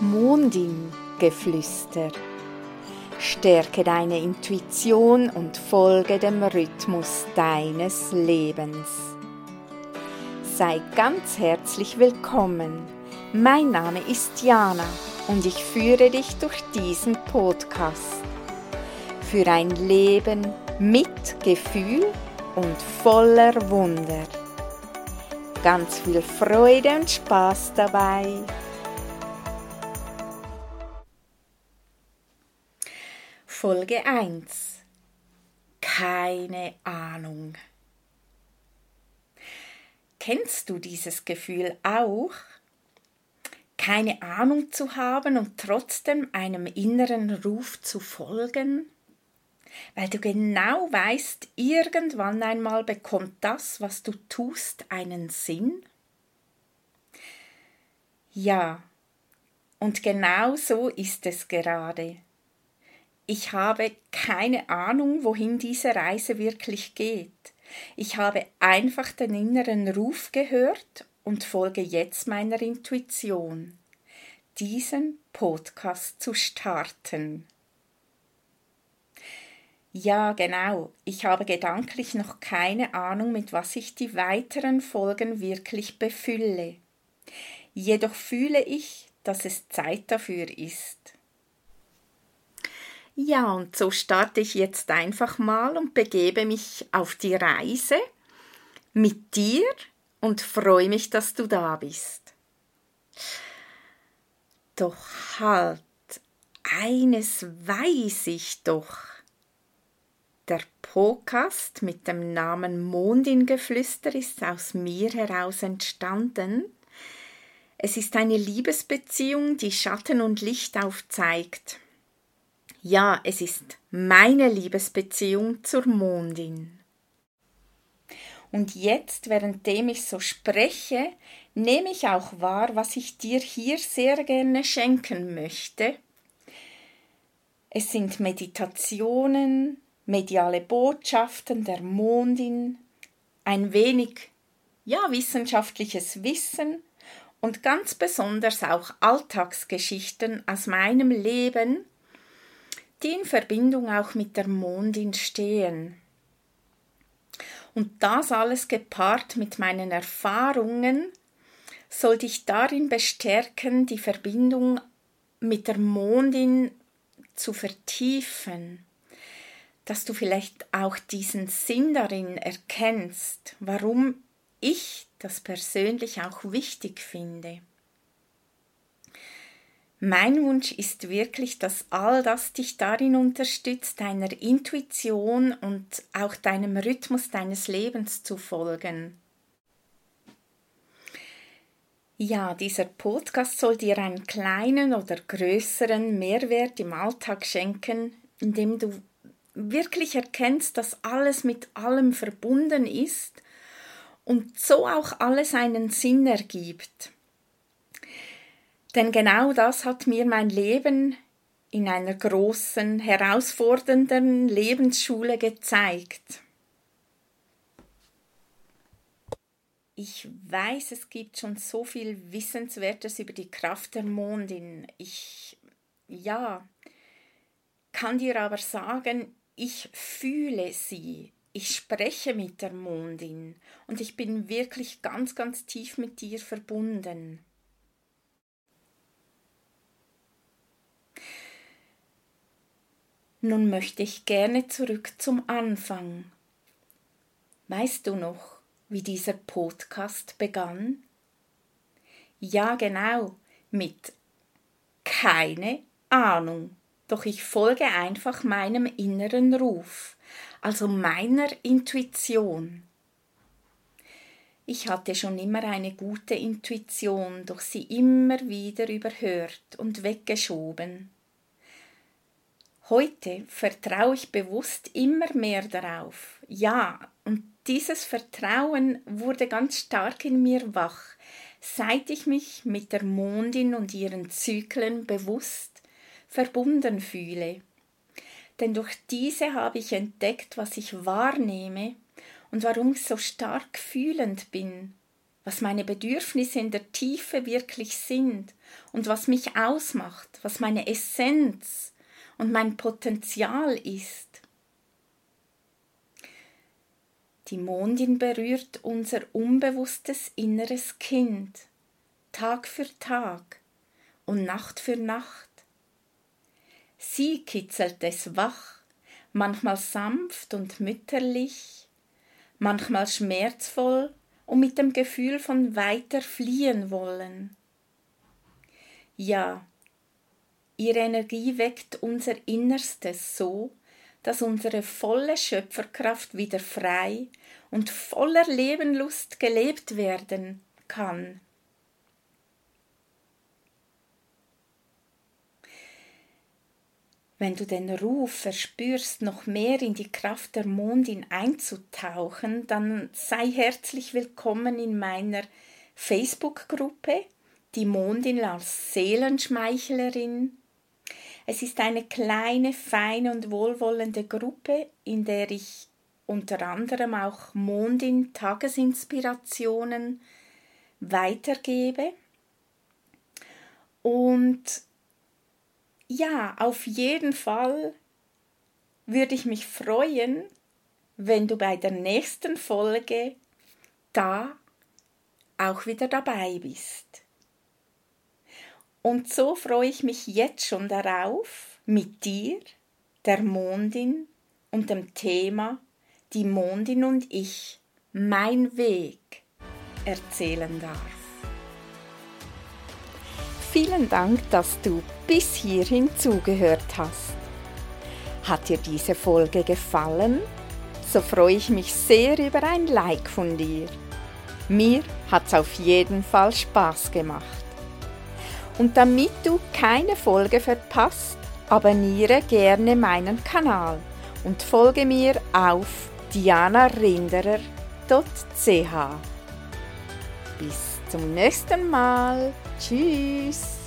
Mondin-Geflüster. Stärke deine Intuition und folge dem Rhythmus deines Lebens. Sei ganz herzlich willkommen. Mein Name ist Jana und ich führe dich durch diesen Podcast. Für ein Leben mit Gefühl und voller Wunder. Ganz viel Freude und Spaß dabei. Folge 1 Keine Ahnung. Kennst du dieses Gefühl auch? Keine Ahnung zu haben und trotzdem einem inneren Ruf zu folgen? Weil du genau weißt, irgendwann einmal bekommt das, was du tust, einen Sinn? Ja, und genau so ist es gerade. Ich habe keine Ahnung, wohin diese Reise wirklich geht. Ich habe einfach den inneren Ruf gehört und folge jetzt meiner Intuition, diesen Podcast zu starten. Ja, genau. Ich habe gedanklich noch keine Ahnung, mit was ich die weiteren Folgen wirklich befülle. Jedoch fühle ich, dass es Zeit dafür ist. Ja, und so starte ich jetzt einfach mal und begebe mich auf die Reise mit dir und freue mich, dass du da bist. Doch halt, eines weiß ich doch. Der Podcast mit dem Namen Mondingeflüster ist aus mir heraus entstanden. Es ist eine Liebesbeziehung, die Schatten und Licht aufzeigt. Ja, es ist meine Liebesbeziehung zur Mondin. Und jetzt, währenddem ich so spreche, nehme ich auch wahr, was ich dir hier sehr gerne schenken möchte. Es sind Meditationen, mediale Botschaften der Mondin, ein wenig, ja, wissenschaftliches Wissen und ganz besonders auch Alltagsgeschichten aus meinem Leben, die in Verbindung auch mit der Mondin stehen. Und das alles gepaart mit meinen Erfahrungen soll dich darin bestärken, die Verbindung mit der Mondin zu vertiefen, dass du vielleicht auch diesen Sinn darin erkennst, warum ich das persönlich auch wichtig finde. Mein Wunsch ist wirklich, dass all das dich darin unterstützt, deiner Intuition und auch deinem Rhythmus deines Lebens zu folgen. Ja, dieser Podcast soll dir einen kleinen oder größeren Mehrwert im Alltag schenken, indem du wirklich erkennst, dass alles mit allem verbunden ist und so auch alles einen Sinn ergibt. Denn genau das hat mir mein Leben in einer großen, herausfordernden Lebensschule gezeigt. Ich weiß, es gibt schon so viel Wissenswertes über die Kraft der Mondin. Ich, ja, kann dir aber sagen, ich fühle sie. Ich spreche mit der Mondin und ich bin wirklich ganz, ganz tief mit dir verbunden. Nun möchte ich gerne zurück zum Anfang. Weißt du noch, wie dieser Podcast begann? Ja, genau, mit keine Ahnung, doch ich folge einfach meinem inneren Ruf, also meiner Intuition. Ich hatte schon immer eine gute Intuition, doch sie immer wieder überhört und weggeschoben. Heute vertraue ich bewusst immer mehr darauf. Ja, und dieses Vertrauen wurde ganz stark in mir wach, seit ich mich mit der Mondin und ihren Zyklen bewusst verbunden fühle. Denn durch diese habe ich entdeckt, was ich wahrnehme und warum ich so stark fühlend bin was meine Bedürfnisse in der Tiefe wirklich sind und was mich ausmacht, was meine Essenz und mein Potenzial ist. Die Mondin berührt unser unbewusstes inneres Kind, Tag für Tag und Nacht für Nacht. Sie kitzelt es wach, manchmal sanft und mütterlich, manchmal schmerzvoll und mit dem Gefühl von weiter fliehen wollen. Ja, ihre Energie weckt unser Innerstes so, dass unsere volle Schöpferkraft wieder frei und voller Lebenlust gelebt werden kann. Wenn du den Ruf verspürst, noch mehr in die Kraft der Mondin einzutauchen, dann sei herzlich willkommen in meiner Facebook-Gruppe, die Mondin als Seelenschmeichlerin. Es ist eine kleine, feine und wohlwollende Gruppe, in der ich unter anderem auch Mondin Tagesinspirationen weitergebe. Und ja, auf jeden Fall würde ich mich freuen, wenn du bei der nächsten Folge da auch wieder dabei bist. Und so freue ich mich jetzt schon darauf, mit dir, der Mondin und dem Thema Die Mondin und ich, mein Weg, erzählen darf. Vielen Dank, dass du bis hierhin zugehört hast. Hat dir diese Folge gefallen? So freue ich mich sehr über ein Like von dir. Mir hat es auf jeden Fall Spaß gemacht. Und damit du keine Folge verpasst, abonniere gerne meinen Kanal und folge mir auf dianarinderer.ch. Bis zum nächsten Mal. Tschüss.